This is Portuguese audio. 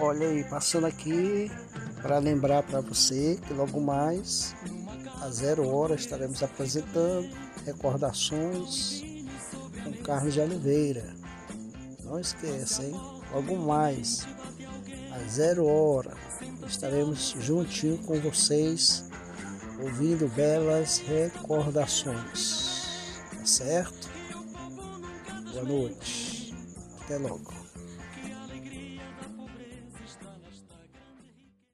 Olha aí, passando aqui para lembrar para você que logo mais, às zero hora, estaremos apresentando recordações com Carlos de Oliveira. Não esqueça, hein? Logo mais, às zero hora, estaremos juntinho com vocês, ouvindo belas recordações. Tá certo? Boa noite. Até logo.